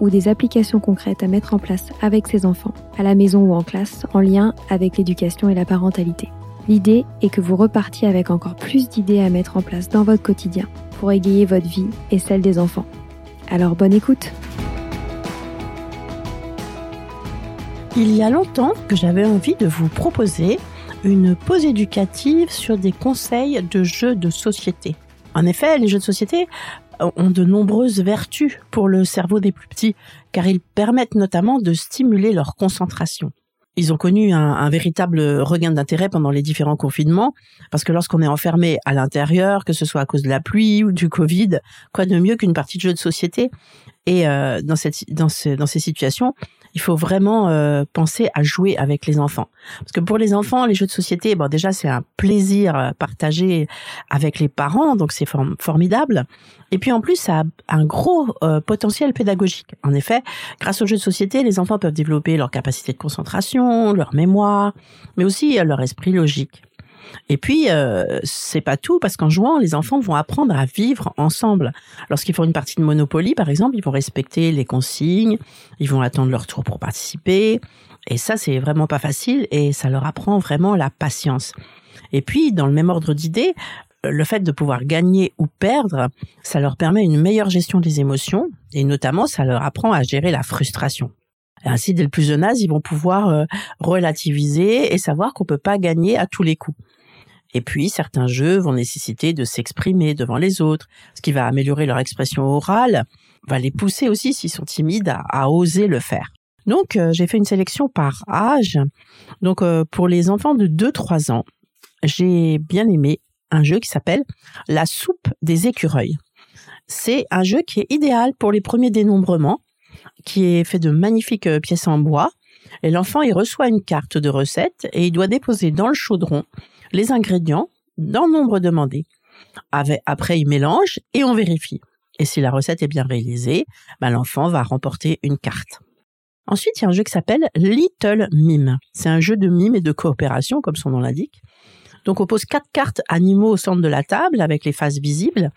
ou des applications concrètes à mettre en place avec ses enfants, à la maison ou en classe, en lien avec l'éducation et la parentalité. L'idée est que vous repartiez avec encore plus d'idées à mettre en place dans votre quotidien pour égayer votre vie et celle des enfants. Alors bonne écoute Il y a longtemps que j'avais envie de vous proposer une pause éducative sur des conseils de jeux de société. En effet, les jeux de société ont de nombreuses vertus pour le cerveau des plus petits, car ils permettent notamment de stimuler leur concentration. Ils ont connu un, véritable regain d'intérêt pendant les différents confinements, parce que lorsqu'on est enfermé à l'intérieur, que ce soit à cause de la pluie ou du Covid, quoi de mieux qu'une partie de jeu de société? Et euh, dans, cette, dans, dans ces situations, il faut vraiment euh, penser à jouer avec les enfants. Parce que pour les enfants, les jeux de société, bon déjà c'est un plaisir euh, partagé avec les parents, donc c'est formidable. Et puis en plus, ça a un gros euh, potentiel pédagogique. En effet, grâce aux jeux de société, les enfants peuvent développer leur capacité de concentration, leur mémoire, mais aussi leur esprit logique. Et puis, euh, c'est pas tout, parce qu'en jouant, les enfants vont apprendre à vivre ensemble. Lorsqu'ils font une partie de Monopoly, par exemple, ils vont respecter les consignes, ils vont attendre leur tour pour participer. Et ça, c'est vraiment pas facile et ça leur apprend vraiment la patience. Et puis, dans le même ordre d'idées, le fait de pouvoir gagner ou perdre, ça leur permet une meilleure gestion des émotions et notamment ça leur apprend à gérer la frustration. Ainsi, dès le plus jeune âge, ils vont pouvoir euh, relativiser et savoir qu'on peut pas gagner à tous les coups. Et puis, certains jeux vont nécessiter de s'exprimer devant les autres, ce qui va améliorer leur expression orale, va les pousser aussi, s'ils sont timides, à, oser le faire. Donc, euh, j'ai fait une sélection par âge. Donc, euh, pour les enfants de 2-3 ans, j'ai bien aimé un jeu qui s'appelle La soupe des écureuils. C'est un jeu qui est idéal pour les premiers dénombrements, qui est fait de magnifiques euh, pièces en bois. Et l'enfant, il reçoit une carte de recette et il doit déposer dans le chaudron les ingrédients dans le nombre demandé. Après, il mélange et on vérifie. Et si la recette est bien réalisée, ben, l'enfant va remporter une carte. Ensuite, il y a un jeu qui s'appelle Little Mime. C'est un jeu de mime et de coopération, comme son nom l'indique. Donc, on pose quatre cartes animaux au centre de la table avec les faces visibles.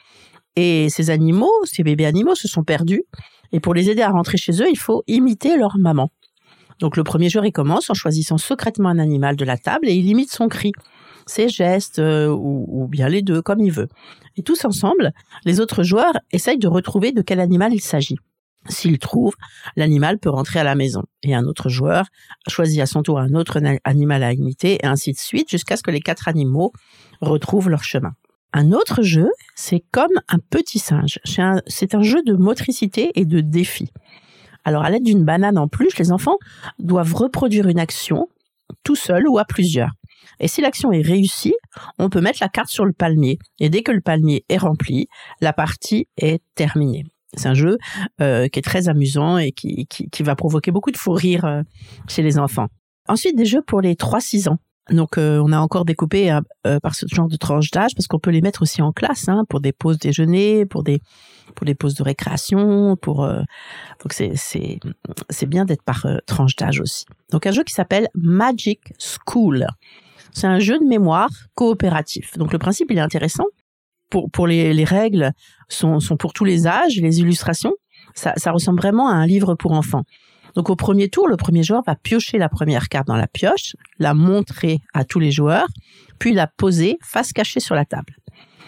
Et ces animaux, ces bébés animaux, se sont perdus. Et pour les aider à rentrer chez eux, il faut imiter leur maman. Donc, le premier joueur, il commence en choisissant secrètement un animal de la table et il imite son cri ses gestes euh, ou, bien les deux, comme il veut. Et tous ensemble, les autres joueurs essayent de retrouver de quel animal il s'agit. S'il trouve, l'animal peut rentrer à la maison. Et un autre joueur choisit à son tour un autre animal à imiter, et ainsi de suite, jusqu'à ce que les quatre animaux retrouvent leur chemin. Un autre jeu, c'est comme un petit singe. C'est un, jeu de motricité et de défi. Alors, à l'aide d'une banane en plus, les enfants doivent reproduire une action tout seul ou à plusieurs. Et si l'action est réussie, on peut mettre la carte sur le palmier. Et dès que le palmier est rempli, la partie est terminée. C'est un jeu euh, qui est très amusant et qui, va provoquer beaucoup de fou rire euh, chez les enfants. Ensuite, des jeux pour les 3-6 ans. Donc, euh, on a encore découpé par ce genre de tranche d'âge parce qu'on peut les mettre aussi en classe hein, pour des pauses déjeuner, pour des pour des pauses de récréation, pour donc c'est c'est c'est bien d'être par tranche d'âge aussi. Donc, un jeu qui s'appelle Magic School. C'est un jeu de mémoire coopératif. Donc le principe, il est intéressant. Pour, pour les, les règles sont, sont pour tous les âges, les illustrations. Ça, ça ressemble vraiment à un livre pour enfants. Donc au premier tour, le premier joueur va piocher la première carte dans la pioche, la montrer à tous les joueurs, puis la poser face cachée sur la table.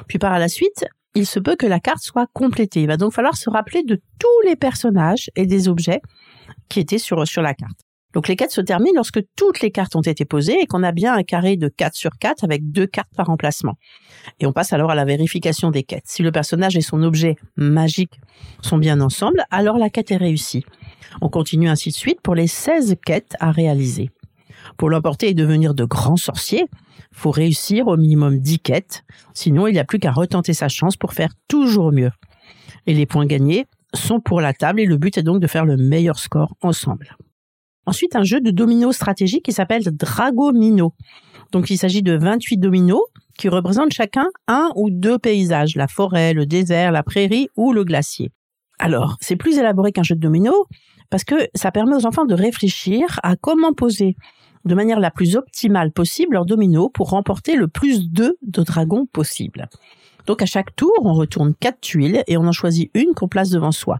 Puis par la suite, il se peut que la carte soit complétée. Il va donc falloir se rappeler de tous les personnages et des objets qui étaient sur, sur la carte. Donc les quêtes se terminent lorsque toutes les cartes ont été posées et qu'on a bien un carré de 4 sur 4 avec deux cartes par emplacement. Et on passe alors à la vérification des quêtes. Si le personnage et son objet magique sont bien ensemble, alors la quête est réussie. On continue ainsi de suite pour les 16 quêtes à réaliser. Pour l'emporter et devenir de grands sorciers, faut réussir au minimum 10 quêtes, sinon il n'y a plus qu'à retenter sa chance pour faire toujours mieux. Et les points gagnés sont pour la table et le but est donc de faire le meilleur score ensemble. Ensuite, un jeu de dominos stratégique qui s'appelle Dragomino. Donc il s'agit de 28 dominos qui représentent chacun un ou deux paysages, la forêt, le désert, la prairie ou le glacier. Alors, c'est plus élaboré qu'un jeu de dominos parce que ça permet aux enfants de réfléchir à comment poser de manière la plus optimale possible leurs dominos pour remporter le plus de de dragons possible. Donc à chaque tour, on retourne quatre tuiles et on en choisit une qu'on place devant soi.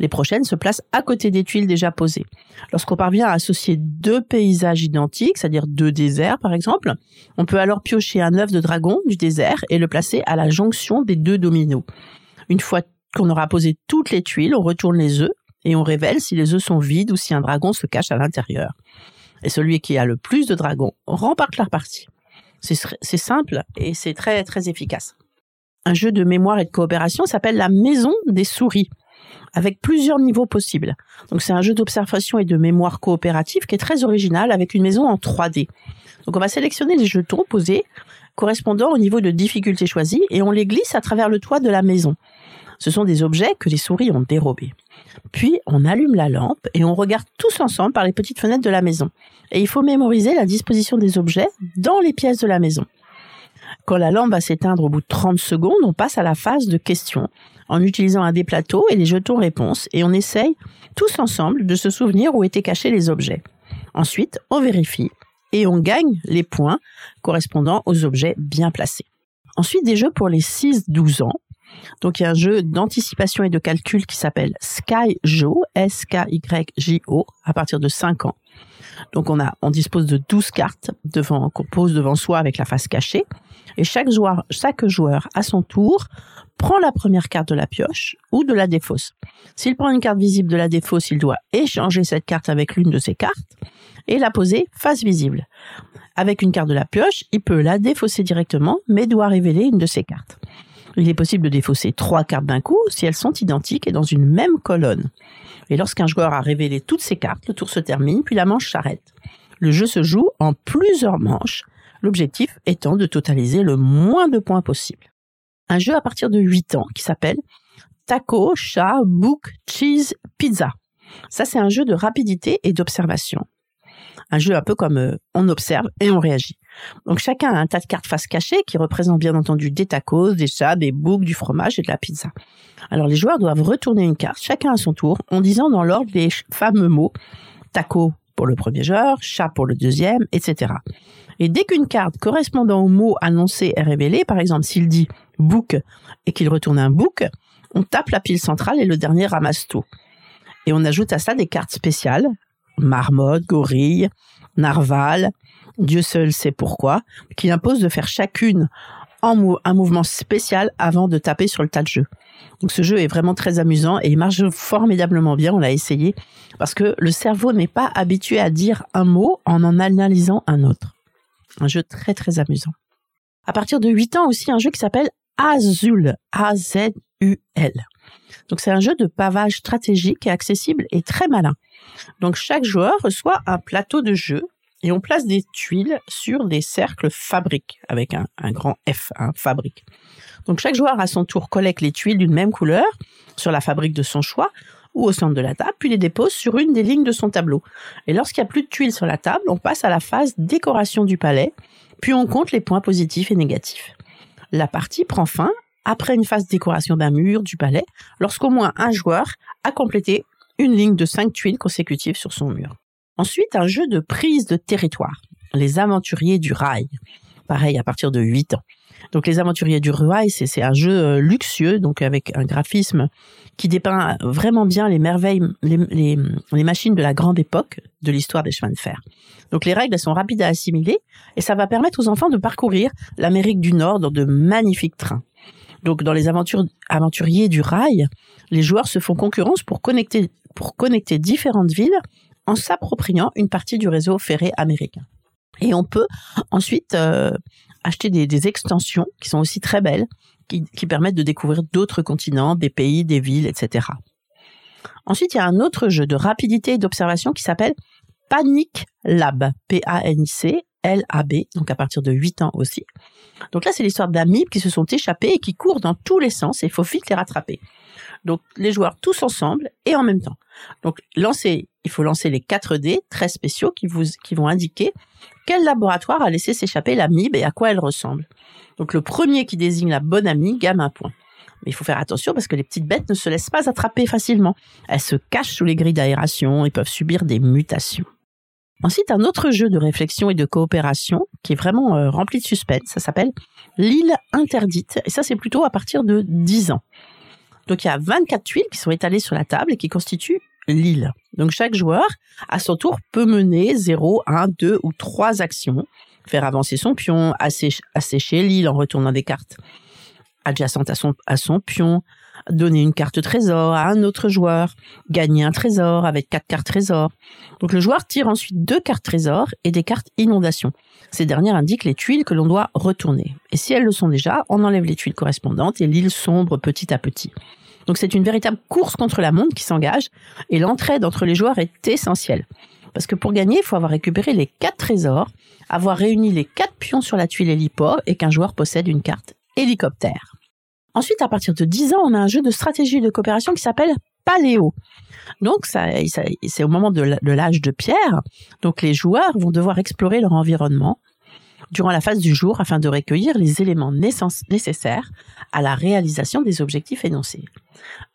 Les prochaines se placent à côté des tuiles déjà posées. Lorsqu'on parvient à associer deux paysages identiques, c'est-à-dire deux déserts par exemple, on peut alors piocher un œuf de dragon du désert et le placer à la jonction des deux dominos. Une fois qu'on aura posé toutes les tuiles, on retourne les œufs et on révèle si les œufs sont vides ou si un dragon se cache à l'intérieur. Et celui qui a le plus de dragons remporte la partie. C'est simple et c'est très très efficace. Un jeu de mémoire et de coopération s'appelle la maison des souris avec plusieurs niveaux possibles. Donc c'est un jeu d'observation et de mémoire coopérative qui est très original avec une maison en 3D. Donc on va sélectionner les jetons posés correspondant au niveau de difficulté choisi et on les glisse à travers le toit de la maison. Ce sont des objets que les souris ont dérobés. Puis on allume la lampe et on regarde tous ensemble par les petites fenêtres de la maison. Et il faut mémoriser la disposition des objets dans les pièces de la maison. Quand la lampe va s'éteindre au bout de 30 secondes, on passe à la phase de questions en utilisant un des plateaux et les jetons réponses et on essaye tous ensemble de se souvenir où étaient cachés les objets. Ensuite, on vérifie et on gagne les points correspondant aux objets bien placés. Ensuite, des jeux pour les 6-12 ans. Donc, il y a un jeu d'anticipation et de calcul qui s'appelle SkyJo, S-K-Y-J-O, à partir de 5 ans. Donc on a, on dispose de 12 cartes qu'on pose devant soi avec la face cachée. Et chaque joueur, chaque joueur, à son tour, prend la première carte de la pioche ou de la défausse. S'il prend une carte visible de la défausse, il doit échanger cette carte avec l'une de ses cartes et la poser face visible. Avec une carte de la pioche, il peut la défausser directement, mais doit révéler une de ses cartes. Il est possible de défausser trois cartes d'un coup si elles sont identiques et dans une même colonne. Et lorsqu'un joueur a révélé toutes ses cartes, le tour se termine, puis la manche s'arrête. Le jeu se joue en plusieurs manches, l'objectif étant de totaliser le moins de points possible. Un jeu à partir de 8 ans qui s'appelle Taco, Chat, Book, Cheese, Pizza. Ça, c'est un jeu de rapidité et d'observation. Un jeu un peu comme euh, on observe et on réagit. Donc chacun a un tas de cartes face cachées qui représentent bien entendu des tacos, des chats, des boucs, du fromage et de la pizza. Alors les joueurs doivent retourner une carte, chacun à son tour, en disant dans l'ordre les fameux mots taco pour le premier joueur, chat pour le deuxième, etc. Et dès qu'une carte correspondant au mot annoncé est révélée, par exemple s'il dit book et qu'il retourne un book, on tape la pile centrale et le dernier ramasse tout. Et on ajoute à ça des cartes spéciales, marmotte, gorille, narval, Dieu seul sait pourquoi, qui impose de faire chacune un mouvement spécial avant de taper sur le tas de jeu. Donc ce jeu est vraiment très amusant et il marche formidablement bien, on l'a essayé, parce que le cerveau n'est pas habitué à dire un mot en en analysant un autre. Un jeu très très amusant. À partir de 8 ans aussi, un jeu qui s'appelle Azul, A-Z-U-L. Donc c'est un jeu de pavage stratégique et accessible et très malin. Donc chaque joueur reçoit un plateau de jeu et on place des tuiles sur des cercles fabriques avec un, grand F, un fabrique. Donc chaque joueur à son tour collecte les tuiles d'une même couleur sur la fabrique de son choix ou au centre de la table, puis les dépose sur une des lignes de son tableau. Et lorsqu'il n'y a plus de tuiles sur la table, on passe à la phase décoration du palais, puis on compte les points positifs et négatifs. La partie prend fin après une phase décoration d'un mur du palais, lorsqu'au moins un joueur a complété une ligne de cinq tuiles consécutives sur son mur. Ensuite, un jeu de prise de territoire. les aventuriers du rail. Pareil, à partir de 8 ans. Donc les aventuriers du rail, c'est un jeu euh, luxueux, donc avec un graphisme qui dépeint vraiment bien les merveilles, les, machines de la grande époque de l'histoire des chemins de fer. Donc les règles sont rapides à assimiler et ça va permettre aux enfants de parcourir l'Amérique du Nord dans de magnifiques trains. Donc dans les aventures, aventuriers du rail, les joueurs se font concurrence pour connecter, pour connecter différentes villes en s'appropriant une partie du réseau ferré américain. Et on peut ensuite euh, acheter des, extensions qui sont aussi très belles, qui, qui permettent de découvrir d'autres continents, des pays, des villes, etc. Ensuite, il y a un autre jeu de rapidité et d'observation qui s'appelle Panic Lab, P-A-N-I-C L-A-B, donc à partir de 8 ans aussi. Donc là, c'est l'histoire d'amibes qui se sont échappés et qui courent dans tous les sens et il faut vite les rattraper. Donc les joueurs tous ensemble et en même temps. Donc lancer, il faut lancer les 4 dés très spéciaux qui vous qui vont indiquer quel laboratoire a laissé s'échapper l'amibe et à quoi elle ressemble. Donc le premier qui désigne la bonne amie gagne un point. Mais il faut faire attention parce que les petites bêtes ne se laissent pas attraper facilement. Elles se cachent sous les grilles d'aération et peuvent subir des mutations. Ensuite, un autre jeu de réflexion et de coopération qui est vraiment euh, rempli de suspense, ça s'appelle L'île interdite. Et ça, c'est plutôt à partir de 10 ans. Donc il y a 24 tuiles qui sont étalées sur la table et qui constituent l'île. Donc chaque joueur, à son tour, peut mener 0, 1, 2 ou 3 actions, faire avancer son pion, assécher, l'île en retournant des cartes adjacentes à son, à son pion, donner une carte trésor à un autre joueur, gagner un trésor avec quatre cartes trésor. Donc le joueur tire ensuite deux cartes trésor et des cartes inondation. Ces dernières indiquent les tuiles que l'on doit retourner. Et si elles le sont déjà, on enlève les tuiles correspondantes et l'île sombre petit à petit. Donc c'est une véritable course contre la montre qui s'engage et l'entraide entre les joueurs est essentielle. Parce que pour gagner, il faut avoir récupéré les quatre trésors, avoir réuni les quatre pions sur la tuile héliport et qu'un joueur possède une carte hélicoptère. Ensuite, à partir de 10 ans, on a un jeu de stratégie de coopération qui s'appelle Paléo. Donc, c'est au moment de l'âge de pierre. Donc, les joueurs vont devoir explorer leur environnement durant la phase du jour afin de recueillir les éléments nécessaires à la réalisation des objectifs énoncés.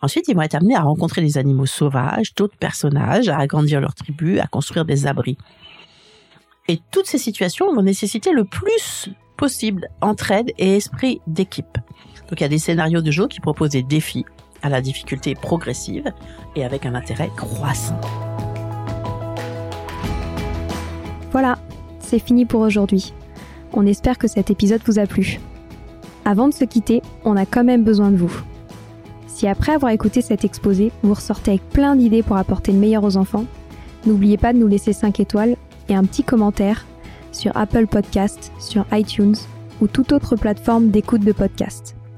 Ensuite, ils vont être amenés à rencontrer des animaux sauvages, d'autres personnages, à agrandir leur tribu, à construire des abris. Et toutes ces situations vont nécessiter le plus possible entraide et esprit d'équipe. Donc il y a des scénarios de jeu qui proposent des défis à la difficulté progressive et avec un intérêt croissant. Voilà, c'est fini pour aujourd'hui. On espère que cet épisode vous a plu. Avant de se quitter, on a quand même besoin de vous. Si après avoir écouté cet exposé, vous ressortez avec plein d'idées pour apporter le meilleur aux enfants, n'oubliez pas de nous laisser 5 étoiles et un petit commentaire sur Apple Podcast, sur iTunes ou toute autre plateforme d'écoute de podcast.